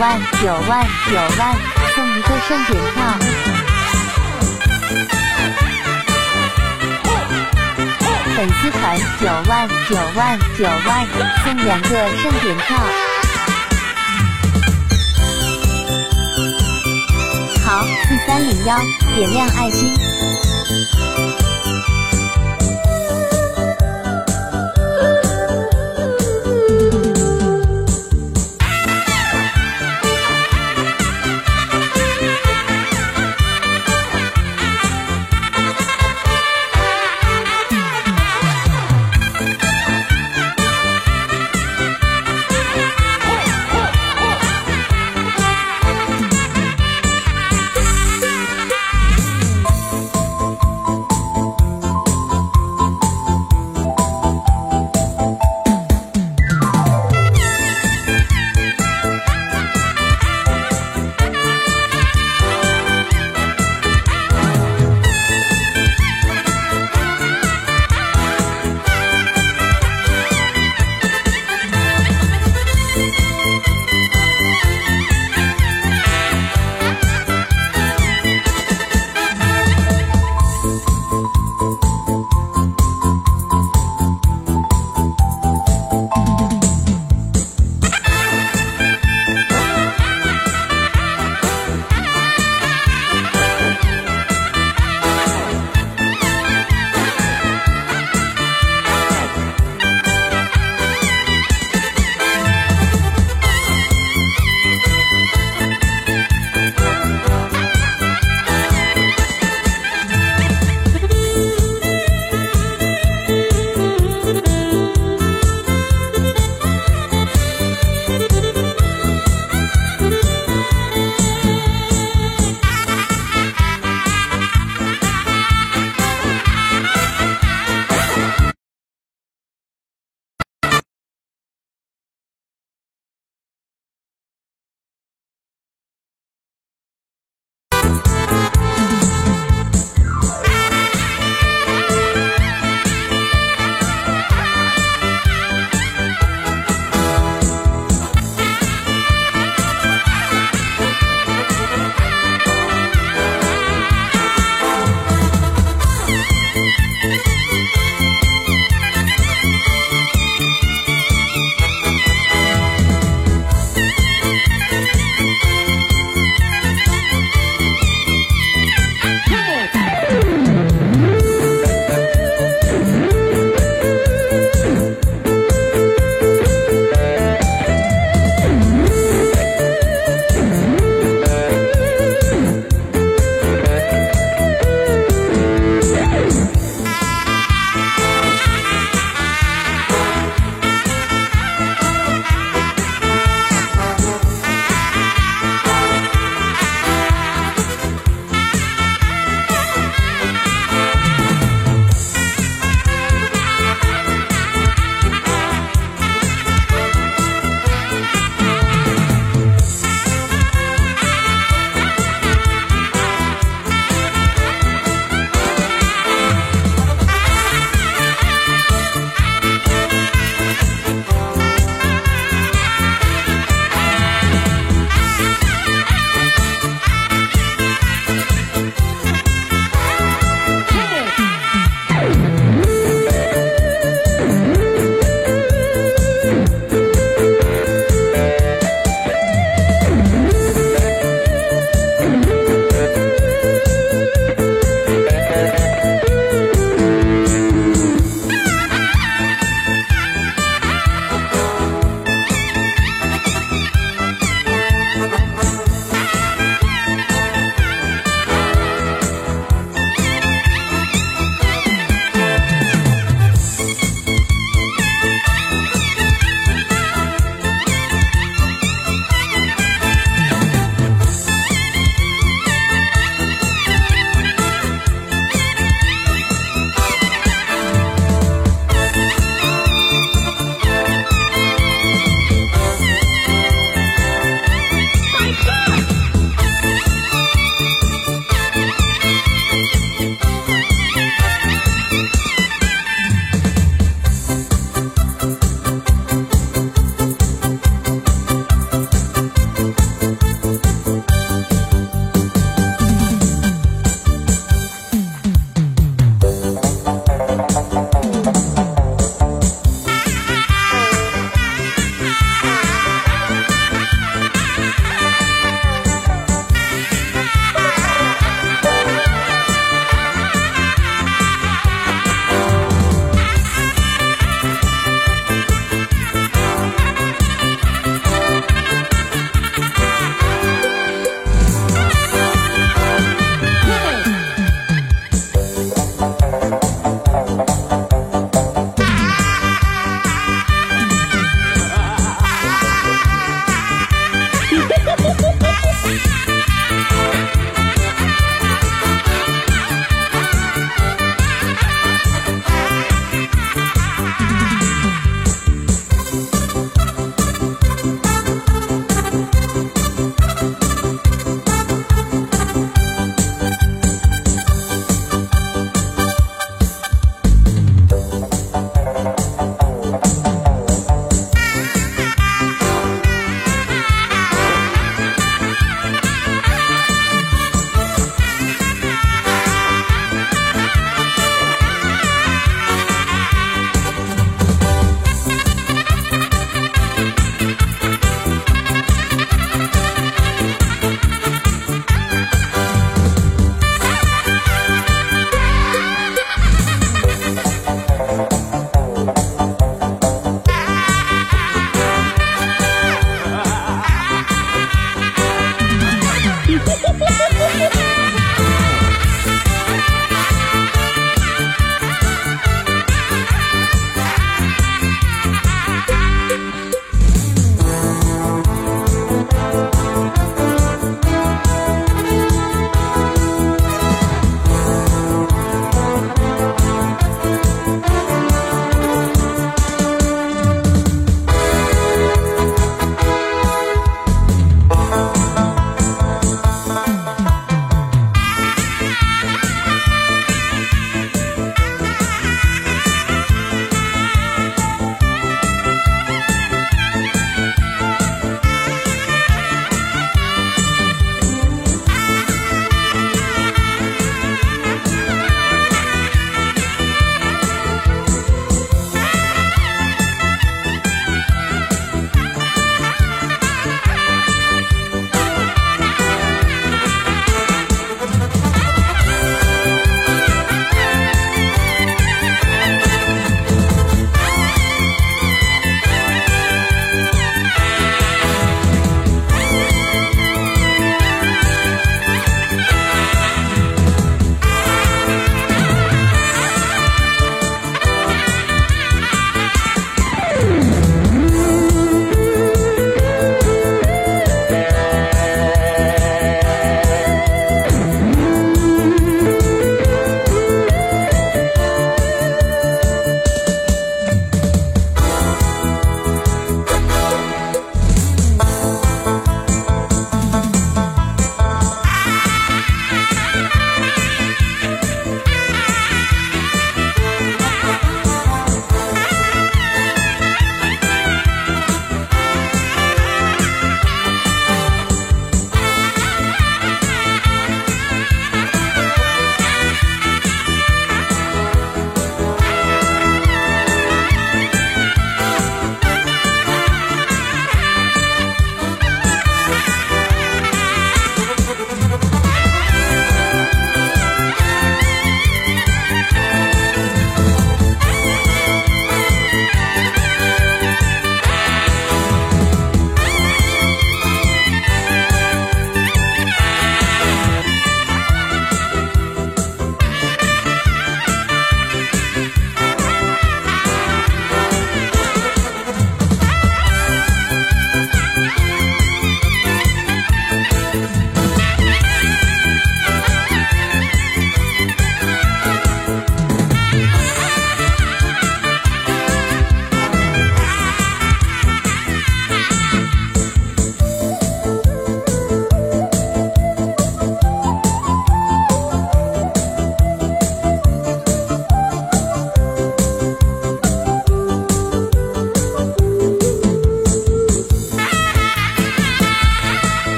万九万九万，送一个盛典票。粉丝团九万九万九万，送两个盛典票。好，四三零幺，点亮爱心。